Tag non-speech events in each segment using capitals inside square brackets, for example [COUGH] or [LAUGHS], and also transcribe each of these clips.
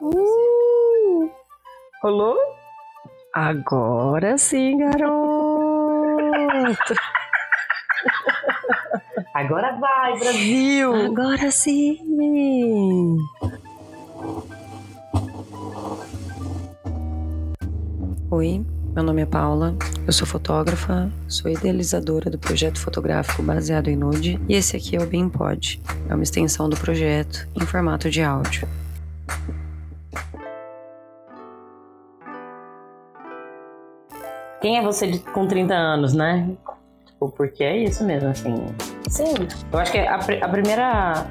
Uh, Rolou? agora sim, garoto. [LAUGHS] Agora vai, Brasil! Agora sim. Oi, meu nome é Paula, eu sou fotógrafa, sou idealizadora do projeto fotográfico baseado em nude e esse aqui é o Bem Pod. É uma extensão do projeto em formato de áudio. Quem é você de- com 30 anos, né? Tipo, porque é isso mesmo, assim. Sim. Eu acho que a, a primeira.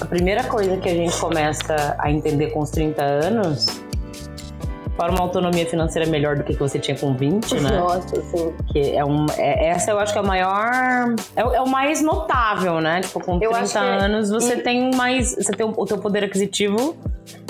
A primeira coisa que a gente começa a entender com os 30 anos. Para uma autonomia financeira melhor do que que você tinha com 20, né? Nossa, sim. Que é um, é- essa eu acho que é o maior. É, o- é o mais notável, né? Tipo, com Eu 30 acho que é- anos você e- tem mais. Você tem o, o teu poder aquisitivo.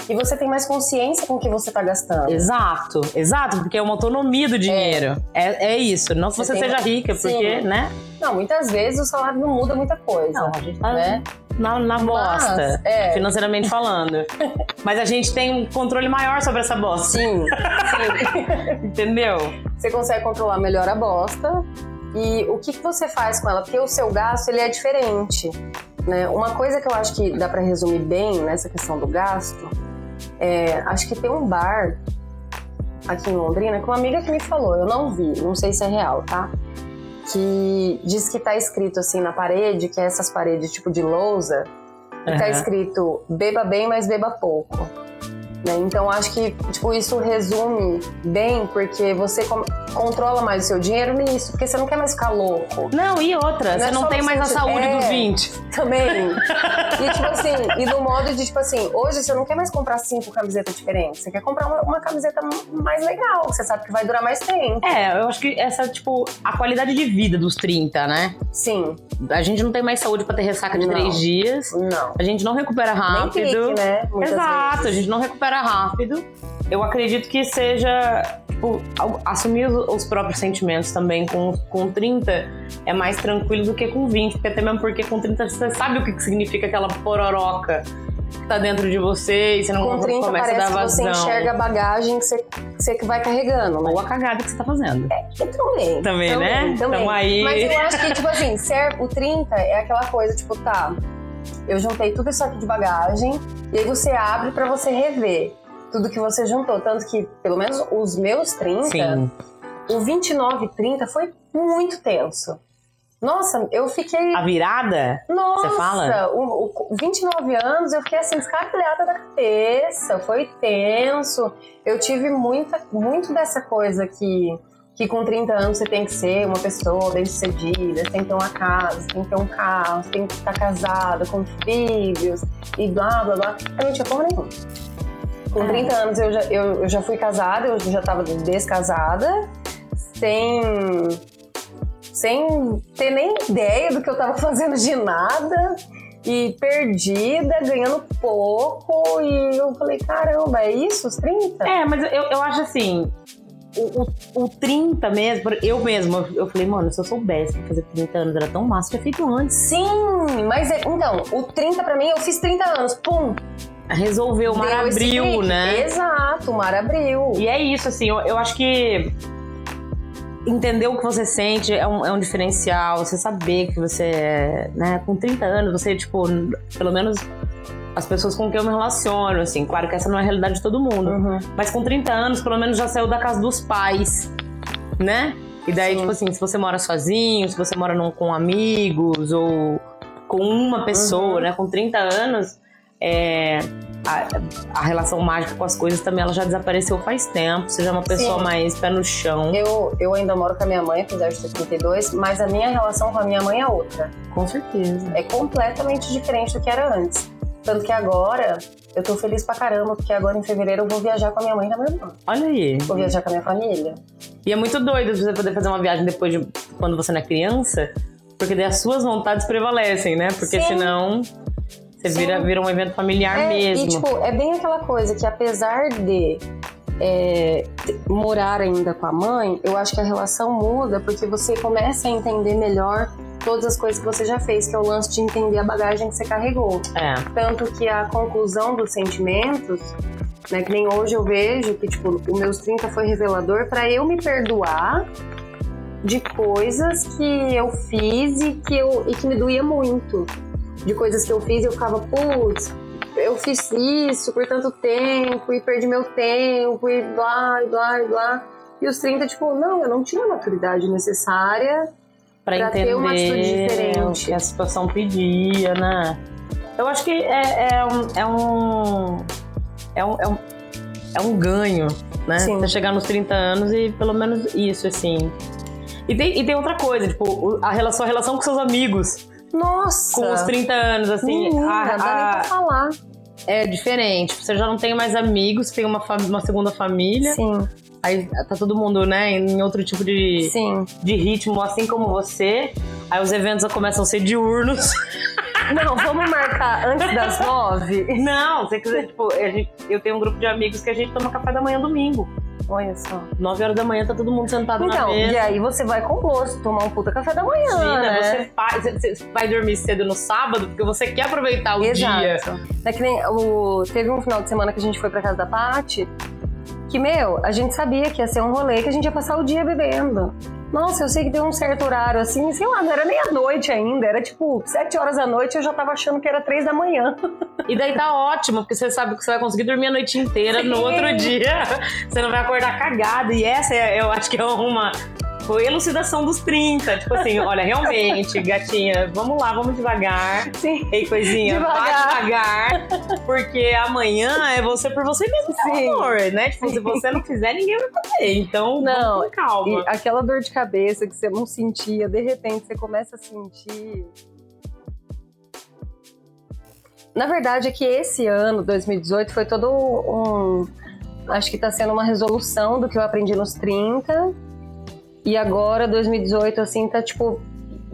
E você tem mais consciência com o que você tá gastando. Exato, exato, porque é uma autonomia do dinheiro. É, é isso. Não que Você você seja rica, porque, Sim. né? Não, muitas vezes o salário não muda muita coisa. Não, a gente tá né? na, na bosta, é. financeiramente falando. [LAUGHS] Mas a gente tem um controle maior sobre essa bosta. Sim, sim. [LAUGHS] Entendeu? você consegue controlar melhor a bosta e o que, que você faz com ela, porque o seu gasto ele é diferente. Né? Uma coisa que eu acho que dá pra resumir bem nessa questão do gasto é, acho que tem um bar aqui em Londrina que uma amiga que me falou, eu não vi, não sei se é real, tá? Que diz que tá escrito assim na parede, que é essas paredes tipo de lousa, e tá escrito beba bem, mas beba pouco. Né? Então acho que tipo, isso resume bem, porque você controla mais o seu dinheiro nisso, porque você não quer mais ficar louco Não, e outra, Não você é não tem mais a saúde é. dos 20. também. [LAUGHS] e tipo assim, e no modo de tipo assim, hoje você não quer mais comprar cinco camisetas diferentes, você quer comprar uma, uma camiseta mais legal, que você sabe que vai durar mais tempo. É, eu acho que essa, tipo, a qualidade de vida dos 30, né? Sim, A gente não tem mais saúde pra ter ressaca de Não. três dias. não. A gente não recupera rápido. clique, né? Muitas Exato, a vezes. gente não recupera rápido. Eu acredito que seja, tipo, assumir os, os próprios sentimentos também com, com 30 é mais tranquilo do que com 20, porque até mesmo porque com 30 você sabe o que significa aquela pororoca que tá dentro de você e você não Com 30 começa a parece dar que você vazão. enxerga a bagagem que você, que você vai carregando, né? Ou a cagada que você tá fazendo. E também. Também, né? Também. Tamo aí. Mas eu acho que, tipo assim, ser, o 30 é aquela coisa, tipo, tá, eu juntei tudo isso aqui de bagagem, e aí você abre pra você rever tudo que você juntou. Tanto que, pelo menos os meus 30, Sim. o 29 e 30 foi muito tenso. Nossa, eu fiquei. A virada? Nossa, Você fala? O, o 29 anos eu fiquei assim, descarrilhada da cabeça, foi tenso. Eu tive muita, muito dessa coisa que, que com 30 anos você tem que ser uma pessoa bem-sucedida, você tem que ter uma casa, você tem que ter um carro, você tem que estar casada, com filhos e blá blá blá. Eu não tinha porra nenhuma. Com É. 30 anos eu já, eu, eu já fui casada, eu já tava descasada, sem sem ter nem ideia do que eu tava [LAUGHS] fazendo de nada e perdida, ganhando pouco. E eu falei, caramba, é isso? Os 30? É, mas eu, eu acho assim. O, o, o 30 mesmo, eu mesmo, eu, falei, mano, se eu soubesse fazer 30 anos era tão massa, tinha feito antes. Sim, mas é- então, o 30 pra mim, eu fiz 30 anos, pum. Resolveu, o mar abriu, né? Exato, o mar abriu. E é isso, assim, eu, eu acho que entender o que você sente é um, é um diferencial. Você saber que você é, né, com 30 anos, você, tipo, pelo menos as pessoas com quem eu me relaciono, assim, claro que essa não é a realidade de todo mundo. Uhum. Mas com 30 anos, pelo menos já saiu da casa dos pais, né? E daí, Sim. tipo assim, se você mora sozinho, se você mora num- com amigos ou com uma pessoa, Uhum. né? Com 30 anos, é, a, a relação mágica com as coisas também ela já desapareceu faz tempo. Você já é uma pessoa Sim. mais pé no chão. Eu, eu ainda moro com a minha mãe, apesar de ter 32, mas a minha relação com a minha mãe é outra. Com certeza. É completamente diferente do que era antes. Tanto que agora eu tô feliz pra caramba, porque agora em fevereiro eu vou viajar com a minha mãe e com a minha irmã. Olha aí. Vou viajar com a minha família. E é muito doido você poder fazer uma viagem depois de quando você não é criança, porque daí as suas vontades prevalecem, né? Porque Sim. senão você Sim. vira, vira um evento familiar É, mesmo. E, tipo, é bem aquela coisa que apesar de é, morar ainda com a mãe, eu acho que a relação muda porque você começa a entender melhor todas as coisas que você já fez, que é o lance de entender a bagagem que você carregou. É. Tanto que a conclusão dos sentimentos, né, que nem hoje eu vejo que, tipo, o meus 30 foi revelador para eu me perdoar de coisas que eu fiz e que, eu, e que me doía muito. De coisas que eu fiz e eu ficava, putz, eu fiz isso por tanto tempo e perdi meu tempo e blá, e blá, e blá. E os 30, tipo, não, eu não tinha a maturidade necessária Pra, Pra ter entender uma atitude diferente. o que a situação pedia, né? Eu acho que é, é um, é um. É um. É um, é um ganho, né? Sim. Você chegar nos 30 anos e pelo menos isso, assim. E tem, e tem outra coisa, tipo, a relação, a relação com seus amigos Nossa! com os 30 anos, assim. Menina, a- dá nem a- pra falar. é diferente. Você já não tem mais amigos, tem uma, uma segunda família. Sim, Aí tá todo mundo, né, em outro tipo de, sim. de ritmo, assim como você. Aí os eventos começam a ser diurnos. [LAUGHS] Não, vamos marcar antes das nove? Não, se você quiser, tipo, gente- eu tenho um grupo de amigos que a gente toma café da manhã domingo. Olha só. 9 horas da manhã tá todo mundo sentado na Então, mesa. e aí você vai com gosto tomar um puta café da manhã, Imagina, né? você, faz, você vai dormir cedo no sábado porque você quer aproveitar o dia. Exato. É que nem o... Teve um final de semana que a gente foi pra casa da Paty, que, meu, a gente sabia que ia ser um rolê, que a gente ia passar o dia bebendo. Nossa, eu sei que tem um certo horário assim, sei lá, não era nem a noite ainda, era tipo sete horas da noite, eu já tava achando que era três da manhã. E daí tá ótimo, porque você sabe que você vai conseguir dormir a noite inteira. No Sim. outro dia, [LAUGHS] você não vai acordar cagado. E essa é, eu acho que é uma. Foi elucidação dos 30. Tipo assim, olha, realmente, gatinha, vamos lá, vamos devagar. Sim. Ei, coisinha, Devagar. vai devagar. Porque amanhã é você por você mesmo, Sim. amor, né? Tipo, se você não fizer, ninguém vai fazer. Então, Não, com calma. E aquela dor de cabeça que você não sentia, de repente você começa a sentir. Na verdade é que esse ano, 2018, foi todo um. Acho que tá sendo uma resolução do que eu aprendi nos 30. E agora, 2018, assim, tá tipo.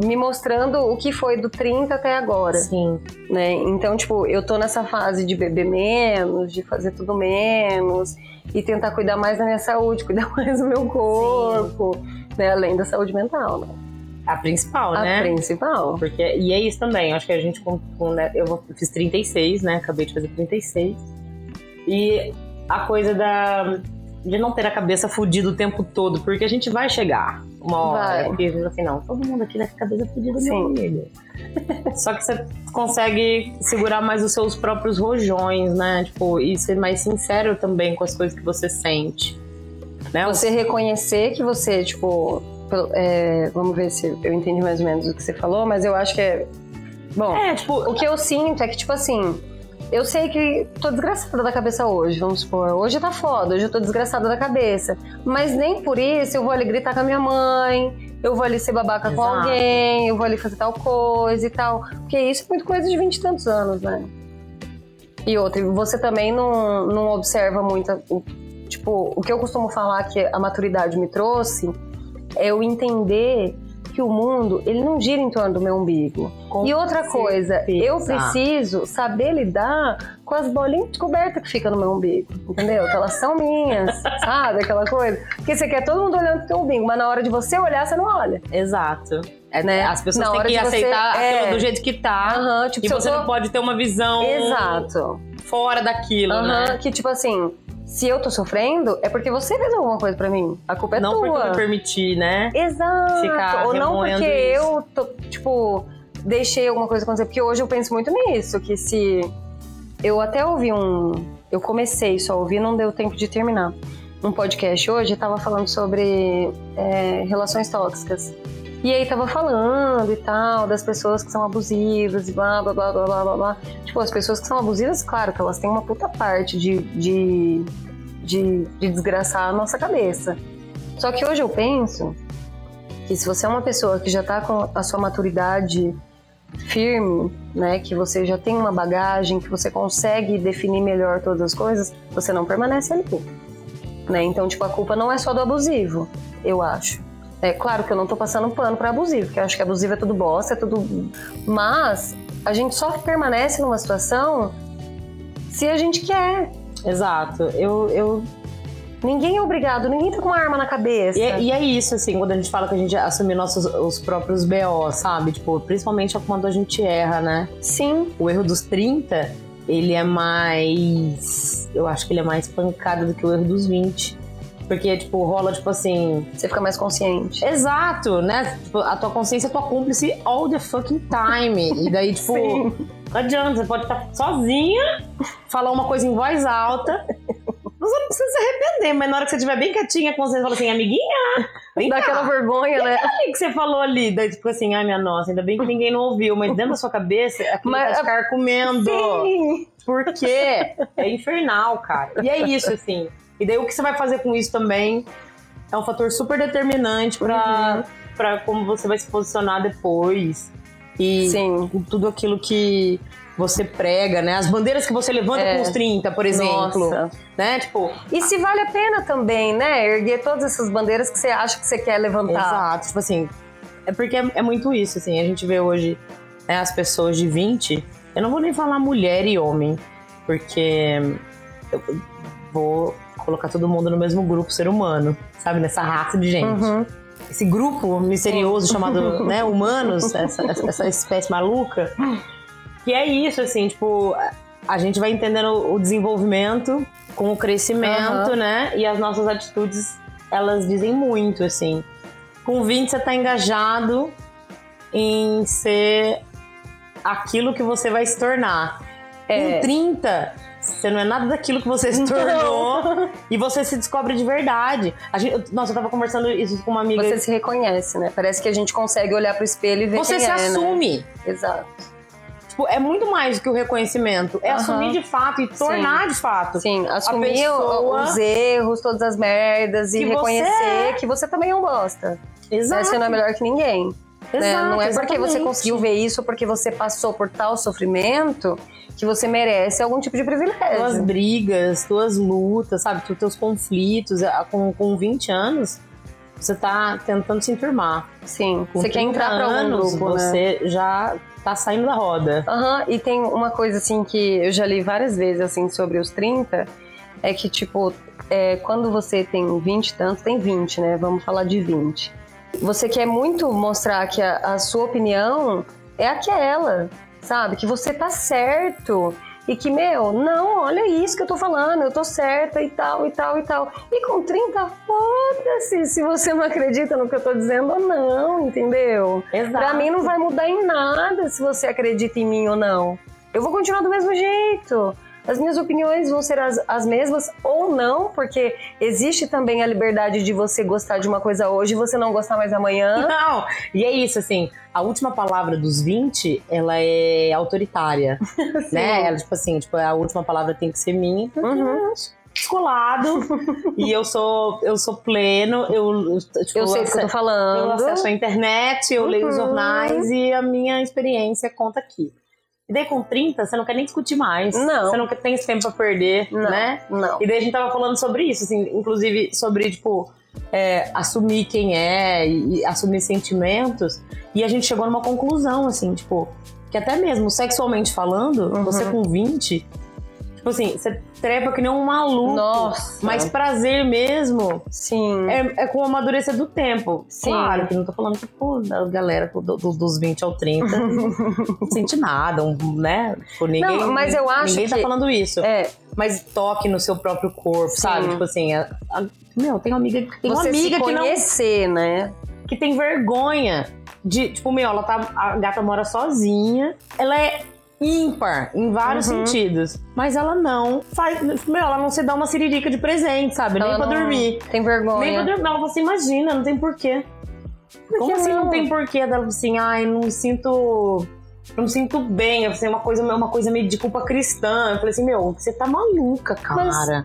Me mostrando o que foi do 30 até agora Sim. né? Então, tipo, eu tô nessa fase de beber menos, de fazer tudo menos e tentar cuidar mais da minha saúde, [LAUGHS] cuidar mais do meu corpo, né? Além da saúde mental, né? A principal, A né? principal. Porque, e é isso também, acho que a gente, com, com, né, eu vou- fiz 36, né? Acabei de fazer 36. E a coisa da, de não ter a cabeça fudida o tempo todo, porque a gente vai chegar uma hora. Vai. Gente assim, não, todo mundo aqui tá com a cabeça fudida, Sim. amigo. [LAUGHS] Só que você consegue segurar mais os seus próprios rojões, né? Tipo, e ser mais sincero também com as coisas que você sente. Né? Você reconhecer que você, tipo, é, vamos ver se eu entendi mais ou menos o que você falou, mas eu acho que é. Bom, É, tipo, o que eu sinto é que, tipo assim, eu sei que tô desgraçada da cabeça hoje, vamos supor. Hoje tá foda, hoje eu tô desgraçada da cabeça. Mas nem por isso eu vou ali gritar com a minha mãe, eu vou ali ser babaca com Exato. alguém, eu vou ali fazer tal coisa e tal. Porque isso é muito coisa de vinte e tantos anos, né? E outra, você também não, não observa muito. o- Tipo, o que eu costumo falar que a maturidade me trouxe é eu entender que o mundo, ele não gira em torno do meu umbigo. com E outra coisa, eu preciso saber lidar com as bolinhas de coberta que ficam no meu umbigo, entendeu? Que elas são minhas, [LAUGHS] sabe? Aquela coisa. Porque você quer todo mundo olhando pro teu umbigo, mas na hora de você olhar, você não olha. Exato. É, Né? As pessoas Na têm que de você- aceitar é. do jeito que tá. Aham, tipo, E você tô- não pode ter uma visão Exato. fora daquilo, Aham, né? que tipo assim, se eu tô sofrendo, é porque você fez alguma coisa pra mim. A culpa é não porque tua. eu me permiti, né? Exato. ficar Ou não porque isso. eu, tô, tipo, deixei alguma coisa acontecer. Porque hoje eu penso muito nisso, que se. Eu até ouvi um. Eu comecei só a ouvir, não deu tempo de terminar. Um podcast hoje tava falando sobre é, relações tóxicas. E aí tava falando e tal, das pessoas que são abusivas e blá blá blá blá blá blá. Tipo, as pessoas que são abusivas, claro que elas têm uma puta parte de, de, de, de desgraçar a nossa cabeça. Só que hoje eu penso que se você é uma pessoa que já tá com a sua maturidade firme, né, que você já tem uma bagagem, que você consegue definir melhor todas as coisas, você não permanece ali. Né? Então, tipo, a culpa não é só do abusivo, eu acho. É claro que eu não tô passando pano pra abusivo, porque eu acho que abusivo é tudo bosta, é tudo. Mas a gente só permanece numa situação se a gente quer. Exato. Eu, eu, Ninguém é obrigado, ninguém tá com uma arma na cabeça. E, é- e é isso, assim, quando a gente fala que a gente assume nossos os próprios BO, sabe? Tipo, principalmente quando a gente erra, né? Sim. O erro dos 30, ele é mais. Eu acho que ele é mais pancada do que o erro dos 20. Porque, tipo, rola, tipo assim. Você fica mais consciente. Exato, né? Tipo, a tua consciência é tua cúmplice all the fucking time. E daí, [LAUGHS] tipo, Sim. não adianta, você pode estar sozinha, falar uma coisa em voz alta. Você não precisa se arrepender, mas na hora que você estiver bem quietinha, a consciência fala assim, amiguinha, vem Dá cá. aquela vergonha, né? O que que você falou ali? Daí, tipo assim, ai minha nossa, ainda bem que ninguém não ouviu, mas dentro da sua cabeça, aquilo Mas- tá te carcomendo. Sim. Por quê? É infernal, cara. E é isso, assim. E daí o que você vai fazer com isso também é um fator super determinante pra, pra como você vai se posicionar depois. E Sim. com tudo aquilo que você prega, né? As bandeiras que você levanta É. com os 30, por exemplo. Nossa. Né? Tipo, E se vale a pena também, né? Erguer todas essas bandeiras que você acha que você quer levantar. Exato, tipo assim, é porque é, é muito isso, assim, a gente vê hoje né, as pessoas de 20, eu não vou nem falar mulher e homem, porque eu vou colocar todo mundo no mesmo grupo ser humano, sabe, nessa raça de gente. Uhum. Esse grupo misterioso chamado, [LAUGHS] né, humanos, essa, essa espécie maluca, que é isso, assim, tipo, a gente vai entendendo o desenvolvimento com o crescimento, Aham. né, e as nossas atitudes, elas dizem muito, assim. Com 20 você tá engajado em ser aquilo que você vai se tornar. É. Com 30, você não é nada daquilo que você se tornou e você se descobre de verdade. Gente, nossa, eu tava conversando isso com uma amiga. Você se reconhece, né? Parece que a gente consegue olhar pro espelho e ver Você se é, né? assume. Exato. Tipo, é muito mais do que o reconhecimento. É Aham. assumir de fato e tornar de fato. Sim, assumir pessoa- os erros, todas as merdas e Que você reconhecer é. que você também bosta. Né? Exato. Você não é melhor que ninguém. Né? Exato, Não é porque você exatamente. conseguiu ver isso, porque você passou por tal sofrimento, que você merece algum tipo de tuas privilégio. brigas, tuas lutas, sabe? Teus conflitos. Com, com 20 anos, você tá tentando se enturmar. Sim, Com você quer 30 entrar pra algum grupo, né? você já tá saindo da roda. Aham, e tem uma coisa assim que eu já li várias vezes assim sobre os 30, é que tipo, é, quando você tem 20 e tantos, tem 20, né? Vamos falar de 20. Você quer muito mostrar que a, a sua opinião é aquela, sabe? Que você tá certo. E que, meu, não, olha isso que eu tô falando, eu tô certa e tal, e tal, e tal. E com 30, foda-se se você não acredita no que eu tô dizendo ou não, entendeu? Exato. Pra mim não vai mudar em nada se você acredita em mim ou não. Eu vou continuar do mesmo jeito. As minhas opiniões vão ser as, as mesmas ou não, porque existe também a liberdade de você gostar de uma coisa hoje e você não gostar mais amanhã. [LAUGHS] Não, e é isso, assim, a última palavra dos 20, ela é autoritária, [LAUGHS] né? Ela, tipo assim, tipo, a última palavra tem que ser minha, Uhum. eu descolado, [LAUGHS] e eu sou, eu sou pleno, eu, tipo, Eu sei do que eu tô Eu falando. acesso a internet, eu leio os Uhum. jornais e a minha experiência conta aqui. E daí com 30, você não quer nem discutir mais. Não. Você não tem esse tempo pra perder, Não, né? não. E daí a gente tava falando sobre isso, assim, inclusive sobre, tipo, é, assumir quem é e, e assumir sentimentos. E a gente chegou numa conclusão, assim, tipo, que até mesmo sexualmente falando, Uhum. você com 20, tipo assim, você trepa que nem um maluco. Nossa. Mas prazer mesmo Sim. é, é com o amadurecer do tempo. Sim. Claro que não tô falando que, pô, da galera do- do- dos 20 ao 30 [LAUGHS] não sente nada, um, né? Tipo, ninguém, Não, mas eu acho ninguém tá que- falando isso. É, Mas toque no seu próprio corpo, Sim. sabe? Tipo assim, a- a- meu, tem uma amiga, tem uma amiga que não conhecer, né? que tem vergonha de, tipo, meu, ela tá a gata mora sozinha, ela é ímpar em vários Uhum. sentidos, mas ela não faz, meu, ela não se dá uma siririca de presente, sabe? Ela Nem pra não dormir. Tem vergonha. Nem pra dormir. Ela falou assim, imagina, não tem porquê. Como que assim não? não? tem porquê? Ela falou assim, ai, não me sinto. Não me sinto bem. Eu falei, uma coisa, uma coisa meio de culpa cristã. Eu falei assim, meu, você tá maluca, cara.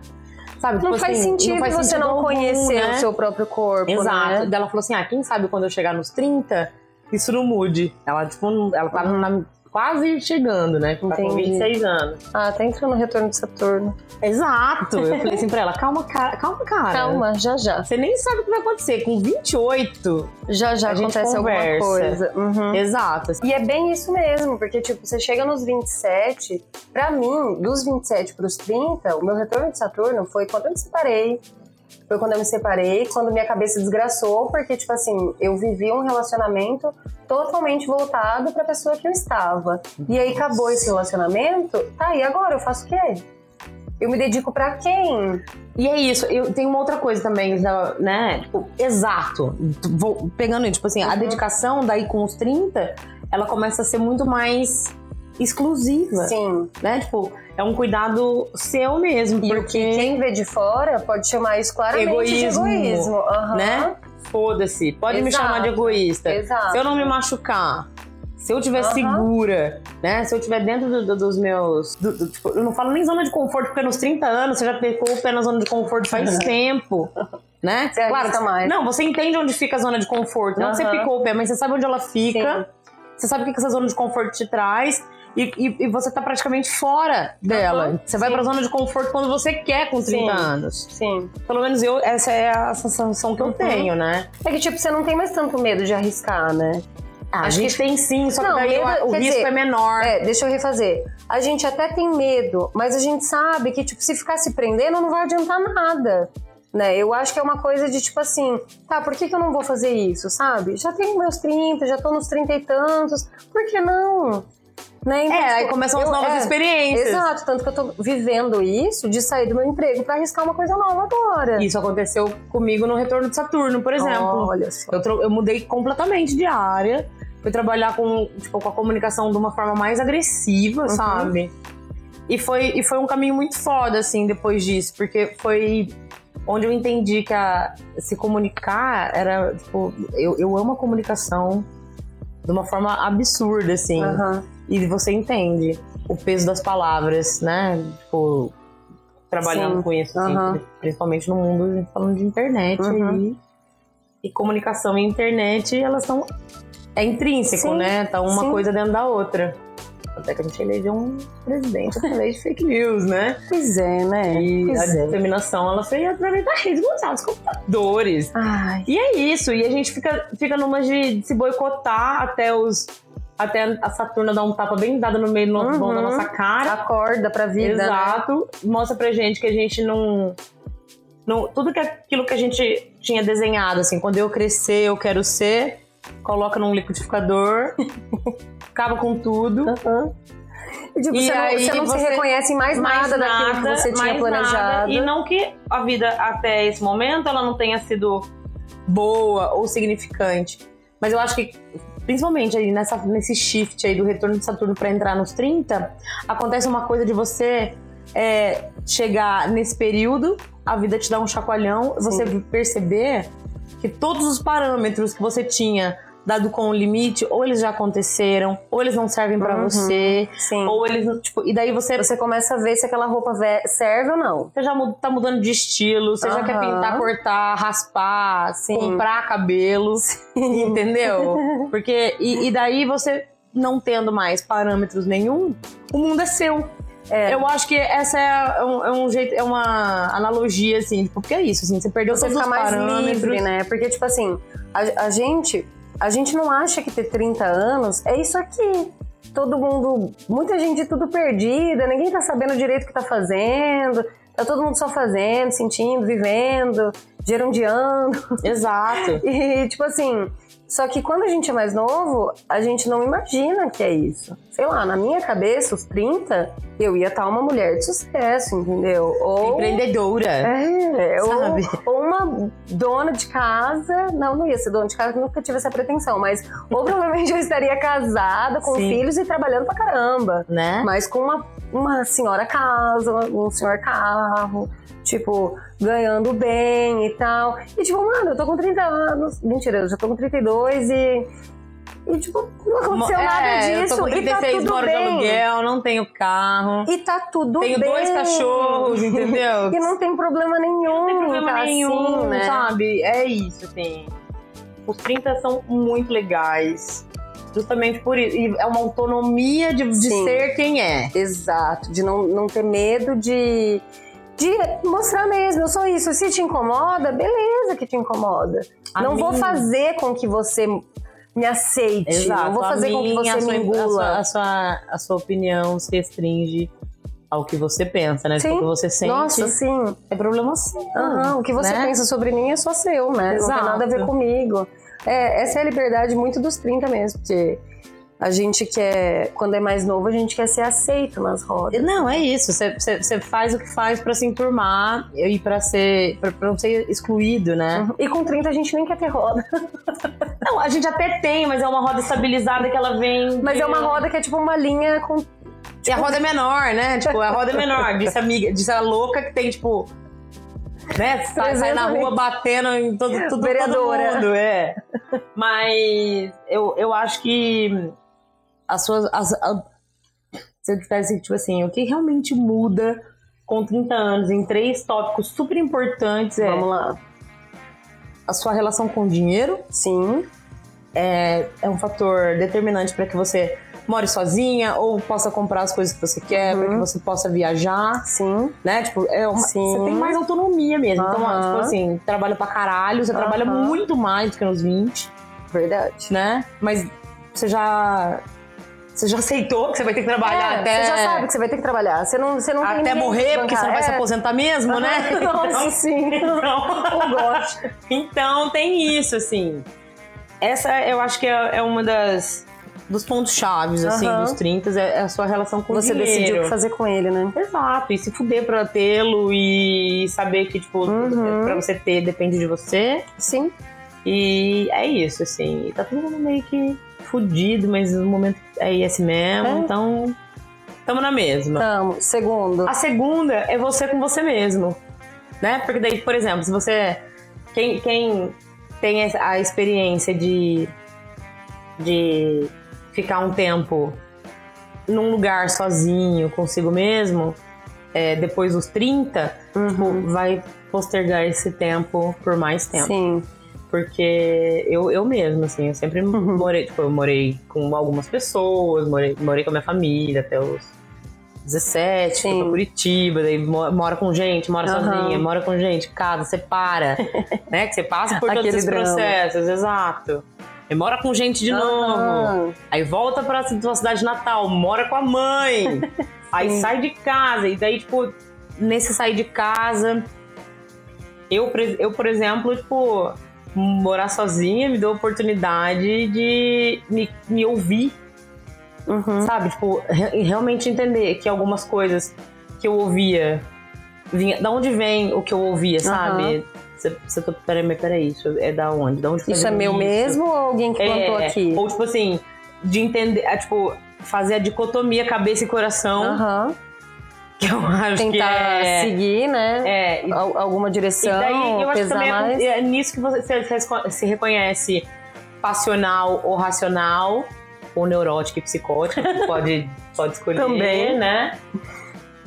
Sabe? Não tipo faz assim, sentido faz você sentido não algum, conhecer né? o seu próprio corpo, Exato. né? Ela falou assim: ah, quem sabe quando eu chegar nos 30, isso não mude. Ela, tipo, não- ela tá na- quase chegando, né? Tá com Entendi. 26 anos. Ah, tá entrando no retorno de Saturno. Exato. Eu falei assim pra ela: calma, cara, calma, cara. Calma, já já. Você nem sabe o que vai acontecer. Com 28, Já já A gente acontece alguma coisa. Uhum. exato. E é bem isso mesmo, porque tipo, você chega nos 27, pra mim, dos 27 pros 30, o meu retorno de Saturno foi quando eu me separei, foi quando eu me separei, quando minha cabeça desgraçou, porque, tipo assim, eu vivi um relacionamento totalmente voltado pra pessoa que eu estava. E aí acabou esse relacionamento, tá, e agora eu faço o quê? Eu me dedico pra quem? E é isso, eu tenho uma outra coisa também, né? Tipo, exato. Vou pegando, tipo assim, uhum. a dedicação daí com os 30, ela começa a ser muito mais exclusiva. Sim. Né? Tipo, é um cuidado seu mesmo. E porque quem vê de fora pode chamar isso claramente egoísmo, de egoísmo. Uhum. Né? Foda-se. Pode Exato. me chamar de egoísta. Exato. Se eu não me machucar, se eu estiver uhum. segura, né? Se eu estiver dentro do, do, dos meus. Do, tipo, eu não falo nem zona de conforto, porque nos 30 anos você já pegou o pé na zona de conforto faz uhum. tempo. Né? [LAUGHS] Você claro, mais. Não, você entende onde fica a zona de conforto. Não uhum. que você picou o pé, mas você sabe onde ela fica. Sim. Você sabe o que essa zona de conforto te traz. E, e, e, você tá praticamente fora dela. Uhum, você vai sim. pra zona de conforto quando você quer com 30 sim, anos. Sim. Pelo menos eu, essa é a sensação que uhum. eu tenho, né? É que, tipo, você não tem mais tanto medo de arriscar, né? Ah, a gente que... tem sim, só que daí medo, o risco dizer, é menor. É, deixa eu refazer. A gente até tem medo, mas a gente sabe que, tipo, se ficar se prendendo, não vai adiantar nada. Né? Eu acho que é uma coisa de tipo assim, tá, por que, que eu não vou fazer isso, sabe? Já tenho meus 30, já tô nos 30 e tantos, por que não? Né? Então, é, tipo, aí começam as novas é, experiências. Exato, tanto que eu tô vivendo isso de sair do meu emprego para arriscar uma coisa nova agora. Isso aconteceu comigo no retorno de Saturno, por exemplo. Olha só. Eu, eu mudei completamente de área, fui trabalhar com, tipo, com a comunicação de uma forma mais agressiva, uhum. sabe? E foi, e foi um caminho muito foda, assim, depois disso, porque foi onde eu entendi que a, se comunicar era, tipo, eu, eu amo a comunicação de uma forma absurda, assim. Uhum. E você entende o peso das palavras, né? Tipo, trabalhando Sim. com isso, assim, uhum. principalmente no mundo, falando de internet uhum. e, e, comunicação e internet, elas são. É intrínseco, Sim. né? Tá uma Sim. coisa dentro da outra. Até que a gente elegeu um presidente através de fake news, né? Pois é, né? E pois a é. disseminação, ela foi através da rede mundial dos computadores. Ai. E é isso. E a gente fica, fica numa de se boicotar até os até a Saturna dar um tapa bem dado no meio uhum. da nossa cara. Acorda pra vida. Né? Exato. Né? Mostra pra gente que a gente não. não tudo que aquilo que a gente tinha desenhado, assim, quando eu crescer, eu quero ser, coloca num liquidificador, [LAUGHS] acaba com tudo. Uhum. E, tipo, e você aí, não, você não você, se reconhece em mais, mais nada, nada daquilo que você tinha planejado. Nada. E não que a vida até esse momento ela não tenha sido boa ou significante. Mas eu acho que principalmente aí nessa, nesse shift aí do retorno de Saturno para entrar nos 30, acontece uma coisa de você é, chegar nesse período, a vida te dá um chacoalhão, Sim. você perceber que todos os parâmetros que você tinha dado com o limite, ou eles já aconteceram, ou eles não servem para uhum, você, sim. ou eles, tipo, e daí você você começa a ver se aquela roupa serve ou não. Você já tá mudando de estilo, você uhum. já quer pintar, cortar, raspar, sim. comprar cabelo, sim. [LAUGHS] entendeu? Porque e, e daí você não tendo mais parâmetros nenhum, o mundo é seu. É. Eu acho que essa é um, é um, jeito, é uma analogia, assim, tipo, porque é isso, assim, você perdeu você todos os parâmetros. Livre, né? Porque, tipo assim, a, a gente a gente não acha que ter 30 anos é isso aqui. Todo mundo, muita gente tudo perdida, ninguém tá sabendo direito o que tá fazendo, tá todo mundo só fazendo, sentindo, vivendo, gerundiando. Exato. [LAUGHS] e, tipo assim, só que quando a gente é mais novo, a gente não imagina que é isso. Sei lá, na minha cabeça, os 30, eu ia estar uma mulher de sucesso, entendeu? Ou, Empreendedora. É, sabe? Ou, ou, uma dona de casa. Não, não ia ser dona de casa, nunca tive essa pretensão, mas [LAUGHS] ou provavelmente eu estaria casada, com Sim. filhos e trabalhando pra caramba. Né? Mas com uma, uma senhora casa, um senhor carro tipo, ganhando bem e tal. E tipo, mano, eu tô com 30 anos. Mentira, eu já tô com 32 e. E, tipo, não aconteceu é, nada disso. Eu tô com 36, e tá tudo moro bem. de aluguel, não tenho carro. E tá tudo tenho bem. Tenho dois cachorros, entendeu? [LAUGHS] e não tem problema nenhum. Não tem problema tá nenhum, assim, né? sabe? É isso, assim. Os 30 são muito legais. Justamente por isso. E é uma autonomia de, de ser quem é. Exato. De não, não ter medo de de mostrar mesmo, eu sou isso. Se te incomoda, beleza que te incomoda. A não minha... vou fazer com que você me aceite. Exato. Não vou fazer minha, com que você me engula. A sua, a sua, a sua opinião se restringe ao que você pensa, né? Sim. O que você sente Nossa, sim. é problema seu. Aham, o que você né? pensa sobre mim é só seu, né? Não Exato. tem nada a ver comigo. É, essa é a liberdade muito dos 30 mesmo, porque a gente quer, quando é mais novo, a gente quer ser aceito nas rodas. Não, é isso. Você- faz o que faz pra se enturmar e pra ser pra, pra não ser excluído, né? Uhum. E com 30 a gente nem quer ter roda. [LAUGHS] Não, a gente até tem, mas é uma roda estabilizada que ela vem. Mas é uma roda que é tipo uma linha com. E a roda é menor, né? Tipo, a roda é menor. Disse a amiga, disse a louca que tem, tipo. Né? Sai, sai na 300 rua batendo em todo, tudo, todo mundo, é. Mas eu, eu acho que as suas. As, a- se eu tivesse, tipo assim, o que realmente muda com 30 anos em três tópicos super importantes é Vamos lá. a sua relação com o dinheiro, Sim. é um fator determinante para que você more sozinha ou possa comprar as coisas que você quer, Uhum. para que você possa viajar, Sim. né? Tipo, é uma- Sim. você tem mais autonomia mesmo. Então, Aham. tipo assim, trabalha pra caralho, você trabalha Aham. muito mais do que nos 20, Verdade. né? Mas você já você já aceitou que você vai ter que trabalhar É, até Você já sabe que você vai ter que trabalhar. Você não, você não até morrer, porque você não vai se É. aposentar mesmo, né? [LAUGHS] Nossa, sim. Então, Eu gosto. [LAUGHS] Então tem isso, assim. Essa eu acho que é, é uma das dos pontos chaves, assim, Aham. dos 30 é a sua relação com Você o dinheiro. decidiu o que fazer com ele, né? Exato, e se fuder pra tê-lo e saber que, tipo, Uhum. pra você ter depende de você. Sim. E é isso, assim. Tá todo mundo meio que fudido, mas o momento é esse mesmo, É. então. Tamo na mesma. Tamo. Segundo. A segunda é você com você mesmo, né? Porque daí, por exemplo, se você quem, quem tem a experiência de de ficar um tempo num lugar sozinho consigo mesmo, é, depois dos 30, tipo, Uhum. vai postergar esse tempo por mais tempo. Sim. Porque eu, eu mesmo, assim, eu sempre Uhum. morei, tipo, eu morei com algumas pessoas, morei, morei com a minha família até os 17, fui Sim. pra Curitiba, daí mo- mora com gente, mora Aham. sozinha, mora com gente, casa, separa, [LAUGHS] né? Que você passa por todos esses drama. processos, exato. E mora com gente de novo. Aham. Aí volta pra sua cidade natal, mora com a mãe. [LAUGHS] aí sai de casa. E daí, tipo, nesse sair de casa, eu, eu por exemplo, tipo, morar sozinha me deu a oportunidade de me, me ouvir, Uhum. sabe? Tipo, re- realmente entender que algumas coisas que eu ouvia vinha. Da onde vem o que eu ouvia, sabe? Você, você tá, peraí, peraí, isso é da onde? Da onde Isso é meu isso? mesmo ou alguém que plantou É, aqui? Ou tipo assim, de entender, é, tipo, fazer a dicotomia cabeça e coração, Aham. que eu [LAUGHS] acho que Tentar é. seguir, né? É, e, Al- Alguma e direção, daí eu acho que também mais. é, é nisso que você se, reconhece passional ou racional, ou neurótico e psicótico, pode, [LAUGHS] pode escolher, Também. né?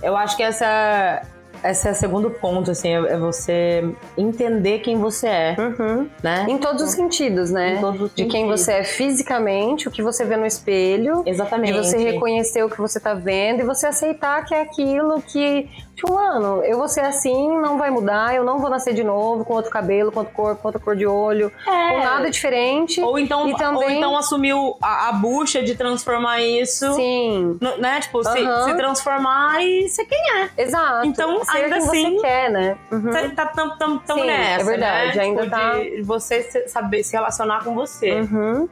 Eu acho que essa, esse é o segundo ponto, assim, é, é você entender quem você é, Uhum. né? Em todos os sentidos, né? Em todos os De quem sentidos. você é fisicamente, o que você vê no espelho, Exatamente. de você reconhecer o que você tá vendo e você aceitar que é aquilo que, tipo, mano, eu vou ser assim, não vai mudar, eu não vou nascer de novo com outro cabelo, com outro corpo, com outra cor de olho, É. com nada diferente. Ou então, E também- ou então assumiu a, a bucha de transformar isso, Sim, no- né? Tipo, se, se transformar e ser quem é. exato. Então, ser ainda quem assim- você quer, né? Uhum. Você tá tão, tão, tão Sim, nessa, é verdade, né? ainda tipo, tá- de você se- saber se relacionar com você. Uhum.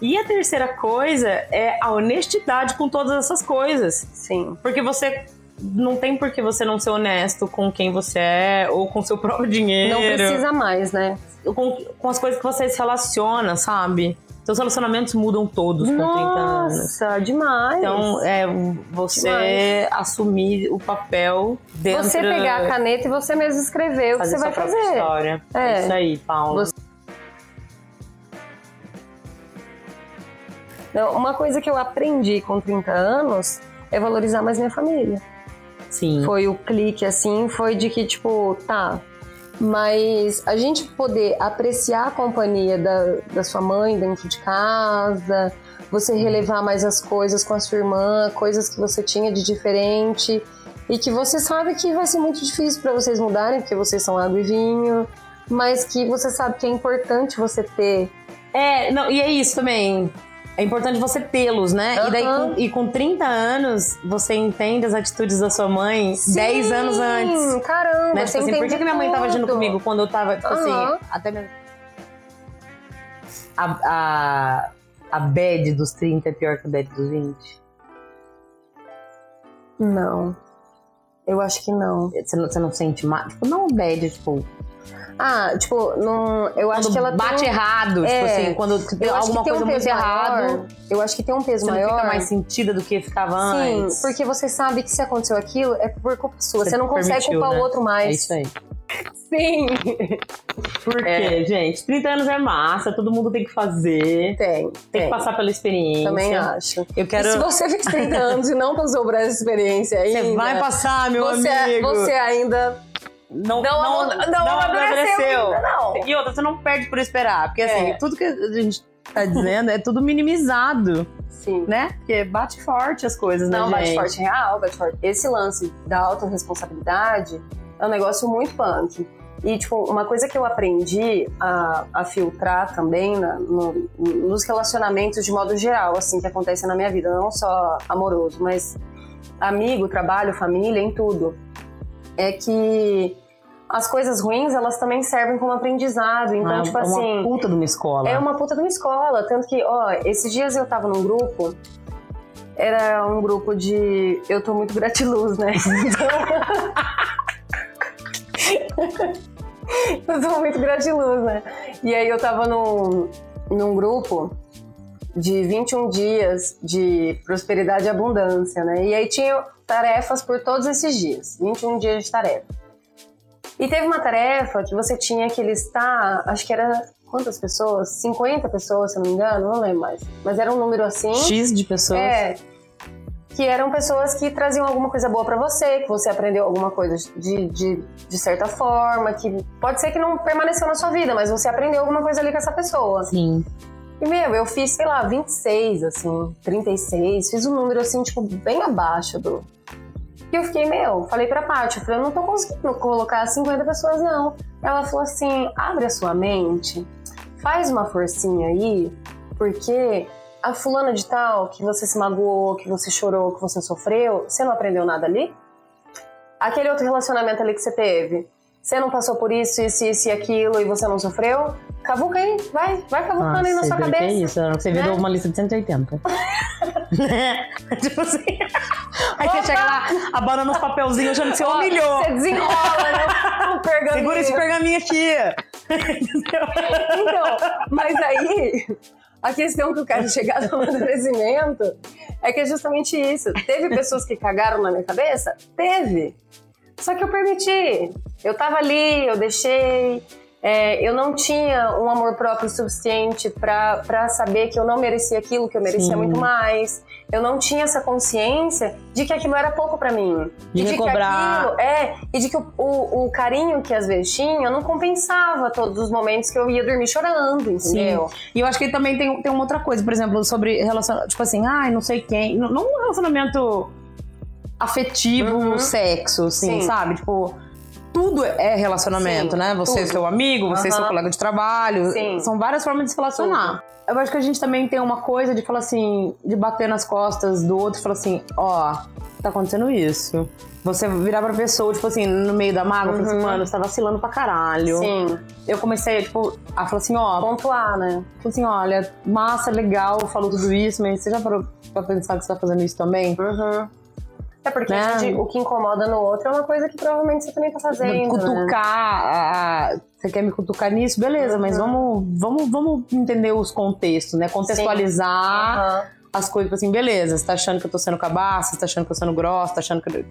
E a terceira coisa é a honestidade com todas essas coisas. Sim. Porque você não tem por que você não ser honesto com quem você é ou com seu [LAUGHS] próprio dinheiro. Não precisa mais, né? Com, com as coisas que você se relaciona, sabe? Seus relacionamentos mudam todos com 30 anos. Nossa, demais. Então, é você Demais. assumir o papel dentro você pegar a caneta e você mesmo escrever o que você vai fazer. história. É. É isso aí, Paulo. Você- Não, uma coisa que eu aprendi com 30 anos é valorizar mais minha família. Sim. Foi o clique, assim, foi de que, tipo, tá. Mas a gente poder apreciar a companhia da, da sua mãe dentro de casa, você relevar mais as coisas com a sua irmã, coisas que você tinha de diferente e que você sabe que vai ser muito difícil para vocês mudarem, porque vocês são água e vinho, mas que você sabe que é importante você ter. É, não, e é isso também. É importante você tê-los, né? E daí, com, e com 30 anos, você entende as atitudes da sua mãe Sim, 10 anos antes. Caramba, Né? Tipo assim, por que, que minha mãe tava agindo comigo quando eu tava, tipo Aham. assim, até mesmo. A, a, a bad dos 30 é pior que a bad dos 20? Não. Eu acho que não. Você não, você não sente mais? Tipo, não bad, tipo, Ah, tipo, não, eu acho quando que ela bate tem, um- errado, tipo É, assim, quando tem eu acho alguma que tem coisa um muito errado. Eu acho que tem um peso você maior. não fica mais sentida do que ficava Sim, antes. porque você sabe que se aconteceu aquilo é por culpa sua. Você, Você não consegue permitiu, culpar né? o outro É mais. isso aí. Sim. Por quê, É. gente? 30 anos é massa, todo mundo tem que fazer. Tem. Tem tem. que passar pela experiência. Também acho. Eu quero. E se você fez 30 [LAUGHS] anos e não passou por essa experiência ainda, Você vai passar, meu você, amigo. você ainda não, não, não, não, não, amadureceu ainda, não. E outra, você não perde por esperar. Porque assim, É. tudo que a gente tá dizendo é tudo minimizado, Sim. né? Porque bate forte as coisas, né, Não, bate forte real, bate forte. Esse lance da autorresponsabilidade é um negócio muito punk. E, tipo, uma coisa que eu aprendi a, a filtrar também na- no- nos relacionamentos de modo geral, assim, que acontecem na minha vida, não só amoroso, mas amigo, trabalho, família, em tudo, é que as coisas ruins, elas também servem como aprendizado. Então, Ah, tipo é uma assim. puta de uma escola. É uma puta de uma escola. Tanto que, ó, esses dias eu tava num grupo. Era um grupo de. Eu tô muito [LAUGHS] gratiluz, né? Então. [LAUGHS] eu tô muito gratiluz, né? E aí eu tava num, num grupo de 21 dias de prosperidade e abundância, né? E aí tinha tarefas por todos esses dias 21 dias de tarefa. E teve uma tarefa que você tinha que listar, acho que era quantas pessoas? 50 pessoas, se eu não me engano, não lembro mais. Mas era um número assim. X de pessoas. É. Que eram pessoas que traziam alguma coisa boa pra você, que você aprendeu alguma coisa de, de, de certa forma, que pode ser que não permaneceu na sua vida, mas você aprendeu alguma coisa ali com essa pessoa. Sim. E, meu, eu fiz, sei lá, 26, assim, 36, fiz um número, assim, tipo, bem abaixo do... E eu fiquei, meu, falei pra Paty, eu falei, eu não tô conseguindo colocar 50 pessoas, não. Ela falou assim, abre a sua mente, faz uma forcinha aí, porque a fulana de tal, que você se magoou, que você chorou, que você sofreu, você não aprendeu nada ali? Aquele outro relacionamento ali que você teve, você não passou por isso, isso, isso e aquilo, e você não sofreu? Cavuca aí, vai, vai cavucando aí na sua que cabeça. é isso, você virou né? uma lista de 180. né? [LAUGHS] tipo assim. Aí você chega lá, abanando os papelzinhos, achando que você humilhou. Você desenrola né, o pergaminho. Segura esse pergaminho aqui. Então, mas aí, a questão que eu quero chegar no amadurecimento é que é justamente isso. Teve pessoas que cagaram na minha cabeça? Teve. Só que eu permiti. Eu tava ali, eu deixei. É, eu não tinha um amor próprio suficiente pra pra saber que eu não merecia aquilo, que eu merecia Sim. muito mais. Eu não tinha essa consciência de que aquilo era pouco pra mim. De E recobrar. que aquilo, é, e de que o, o, o carinho que às vezes tinha não compensava todos os momentos que eu ia dormir chorando, entendeu? E eu acho que também tem, tem uma outra coisa, por exemplo, sobre relacionamento. Tipo assim, ai, não sei quem. Não, não um relacionamento afetivo, Uhum. sexo, assim, Sim. sabe? Tipo. Tudo é relacionamento, Sim, né? Você tudo. seu amigo, você e seu colega de trabalho. Sim. São várias formas de se relacionar. Eu acho que a gente também tem uma coisa de falar assim, de bater nas costas do outro e falar assim, ó, tá acontecendo isso. Você virar pra pessoa, tipo assim, no meio da mágoa, assim, Uhum. mano, você tá vacilando pra caralho. Sim. Eu comecei, tipo, a falar assim, ó, Pontuar, né? Tipo assim, olha, massa, legal, falou tudo isso, mas você já parou pra pensar que você tá fazendo isso também? Uhum. É porque Né? a gente- o que incomoda no outro é uma coisa que provavelmente você também tá fazendo. né? cutucar, a- você quer me cutucar nisso? Beleza, mas Uhum. vamos, vamos, vamos entender os contextos, né? Contextualizar as coisas, tipo assim, beleza, você tá achando que eu tô sendo cabaça, você tá achando que eu tô sendo grossa, tá achando que eu...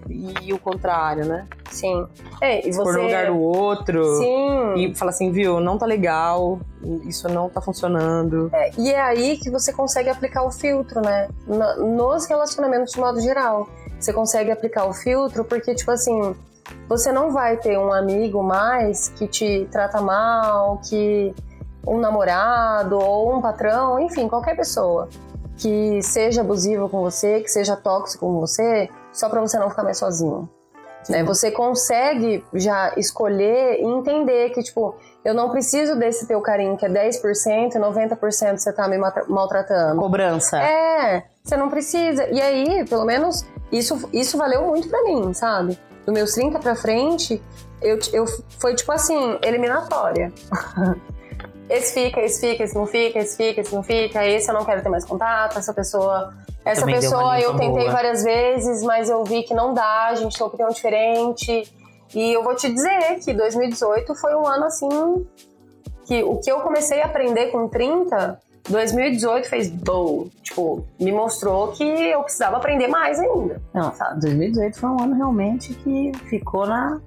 E o contrário, né? Sim. É, e você. no lugar do outro. Sim. E falar assim, viu, não tá legal, isso não tá funcionando. É, e é aí que você consegue aplicar o filtro, né? Nos relacionamentos de modo geral. Você consegue aplicar o filtro porque, tipo assim, você não vai ter um amigo mais que te trata mal, que um namorado ou um patrão, enfim, qualquer pessoa que seja abusiva com você, que seja tóxico com você, só pra você não ficar mais sozinho. Né? Você consegue já escolher e entender que, tipo, eu não preciso desse teu carinho que é 10% e 90% você tá me maltratando. Cobrança. É, você não precisa. E aí, pelo menos, isso, isso valeu muito pra mim, sabe? Do meus 30 pra frente, eu, eu foi tipo assim, eliminatória. [LAUGHS] esse fica, esse fica, esse não fica, esse fica, esse não fica, esse eu não quero ter mais contato, essa pessoa. Essa Também pessoa eu tentei boa. várias vezes, mas eu vi que não dá, a gente tem opinião diferente. E eu vou te dizer que 2018 foi um ano assim que o que eu comecei a aprender com 30, 2018 fez bow, tipo, me mostrou que eu precisava aprender mais ainda. Não, sabe? 2018 foi um ano realmente que ficou na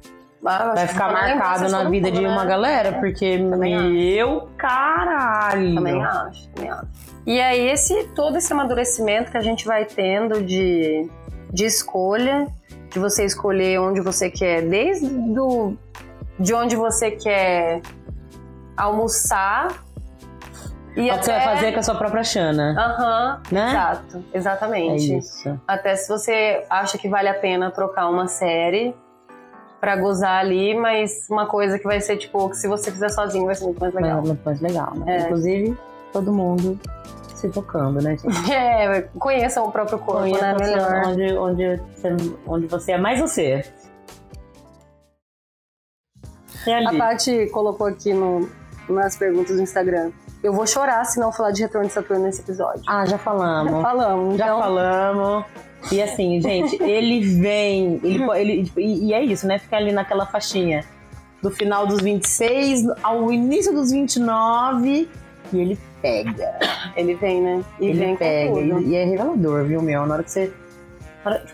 vai ficar marcado na vida de uma né? galera, é. porque meu acho. caralho. Também acho, também acho. E aí esse todo esse amadurecimento que a gente vai tendo de, de escolha, de você escolher onde você quer, desde do, de onde você quer almoçar e até... você vai fazer com a sua própria chana. Aham, uhum, né? exato, exatamente. É isso. Até se você acha que vale a pena trocar uma série para gozar ali, mas uma coisa que vai ser tipo, que se você fizer sozinho vai ser muito mais legal. É, muito mais legal, né? É. Inclusive, todo mundo se tocando, né, gente? [LAUGHS] É, conheça o próprio corpo, conheça né? Melhor. Onde, onde, você, onde você é mais você. A Paty colocou aqui no, nas perguntas do Instagram. Eu vou chorar se não falar de Retorno de Saturno nesse episódio. Ah, já falamos. Já falamos. Já então... falamos. E assim, gente, ele vem, ele, ele, e é isso, né? Fica ali naquela faixinha do final dos 26 ao início dos 29 e ele pega. Ele vem, né? E ele vem pega. E, e, é revelador, viu, meu? Na hora que você.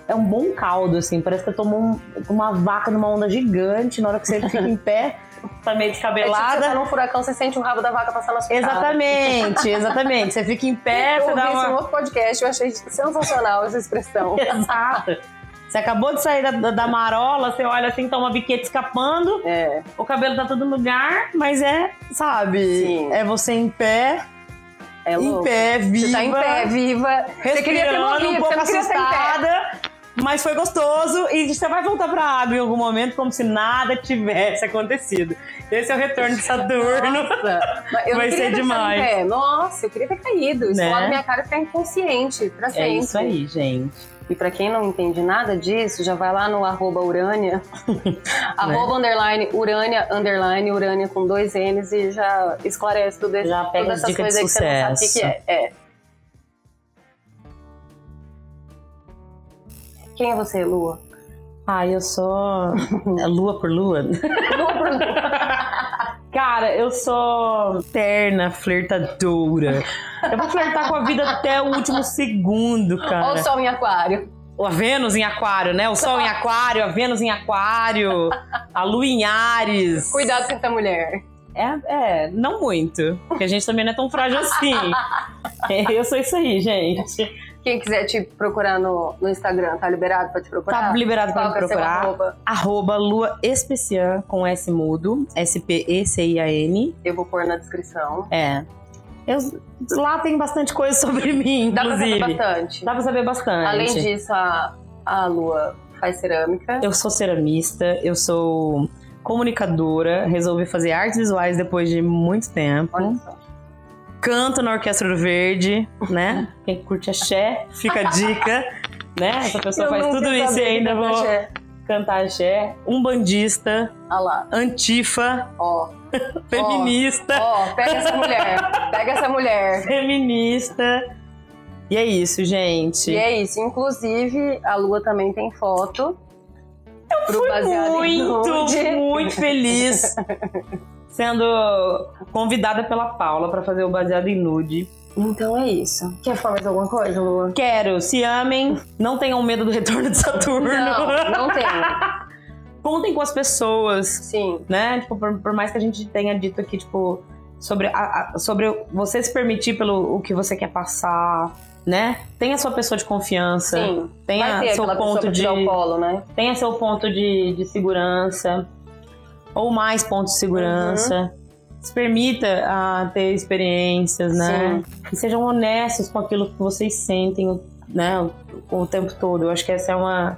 É um bom caldo, assim. Parece que tomou um, uma vaca numa onda gigante. Na hora que você fica em pé, tá meio descabelada. É tipo, você tá num furacão, você sente um rabo da vaca passando na sua Exatamente, [LAUGHS] exatamente. Você fica em pé, eu você dá uma... isso outro podcast, eu achei sensacional essa expressão. [LAUGHS] Exato. Você acabou de sair da, da, marola, você olha assim, tá uma biqueta escapando, é. o cabelo tá todo no lugar, mas é, sabe, Sim. é você em pé, é em pé, viva. Você tá em pé, viva. Você queria ter morrido, um pouco assustada. Mas foi gostoso e você vai voltar pra água em algum momento como se nada tivesse acontecido. Esse é o retorno de Saturno. Nossa, vai ser demais. Nossa, eu queria ter caído. Isso né? na minha cara ficar inconsciente pra sempre. É isso aí, gente. E para quem não entende nada disso, já vai lá no arroba Urânia, [LAUGHS] arroba né? underline Urânia, underline Urânia com dois N's e já esclarece tudo isso. Já pega todas essas coisas que você não sabe o que, é. é. Quem é você, Lua? Ah, eu sou [LAUGHS] é Lua por Lua. Lua por Lua. [LAUGHS] Cara, eu sou terna, flertadora. Eu vou flertar com a vida até o último segundo, cara. Ou o sol em aquário. A Vênus em Aquário, né? O Sol em Aquário, a Vênus em Aquário, a Lua em Ares. Cuidado com essa mulher. É, é, não muito. Porque a gente também não é tão frágil assim. [LAUGHS] eu sou isso aí, gente. Quem quiser te procurar no, no Instagram, tá liberado pra te procurar? Tá liberado pra me procurar. Arroba? arroba Lua Especian com S mudo. S-P-E-C-I-A-N. Eu vou pôr na descrição. É. Eu, lá tem bastante coisa sobre mim, inclusive. Dá pra saber bastante. Dá pra saber bastante. Além disso, a, a Lua faz cerâmica. Eu sou ceramista, eu sou comunicadora, resolvi fazer artes visuais depois de muito tempo. Olha só canto na Orquestra do Verde, né? [LAUGHS] Quem curte axé, fica a dica, né? Essa pessoa eu faz tudo isso e ainda vou axé. cantar axé. Um bandista. Ah lá. Antifa. Ó. [LAUGHS] feminista. Ó, pega essa mulher. Pega essa mulher. [LAUGHS] Feminista. E é isso, gente. E é isso. Inclusive, a Lua também tem foto. Eu fui muito, muito feliz sendo convidada pela Paula para fazer o baseado em nude. Então é isso. Quer falar mais alguma coisa, Lua? Quero. Se amem. Não tenham medo do retorno de Saturno. Não, não [LAUGHS] tenho. Contem com as pessoas. Sim. Né? Tipo, por, por, mais que a gente tenha dito aqui, tipo, sobre, a, a, sobre você se permitir pelo o que você quer passar, né? Tenha sua pessoa de confiança. Sim. Tenha seu ponto de. Polo, né? Tenha seu ponto de, de segurança ou mais pontos de segurança. Uhum. Se permita a ter experiências, né? Sim. E sejam honestos com aquilo que vocês sentem, né? O, o tempo todo. Eu acho que essa é uma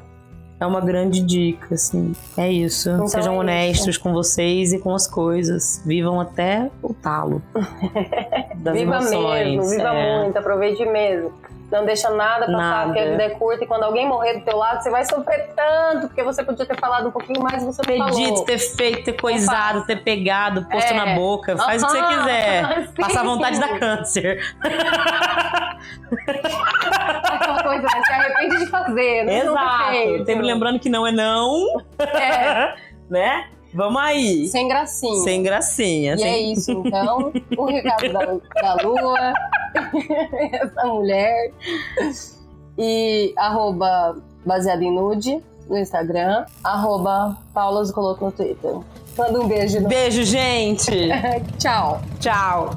é uma grande dica, assim. É isso. Então Sejam é honestos com vocês e com as coisas. Vivam até o talo. [LAUGHS] das viva emoções. mesmo, viva É. muito, aproveite mesmo. Não deixa nada passar, Nada. porque a vida é curta e quando alguém morrer do teu lado, você vai sofrer tanto, porque você podia ter falado um pouquinho mais e você não Ter dito, falou. ter feito, ter coisado, ter pegado, posto É. na boca. Faz o que você quiser. [LAUGHS] Sim. Passar vontade da câncer. Aquela coisa, né? Se arrepende de fazer? Não Exato. Sempre lembrando que não é não, É, [LAUGHS] né? Vamos aí. sem gracinha. Sem gracinha. E sem- é isso, então. O recado da, da Lua, [LAUGHS] essa mulher. E arroba baseado em nude no Instagram. Arroba Paula Zicoloto no Twitter. Manda um beijo. Beijo, gente. [LAUGHS] Tchau. Tchau.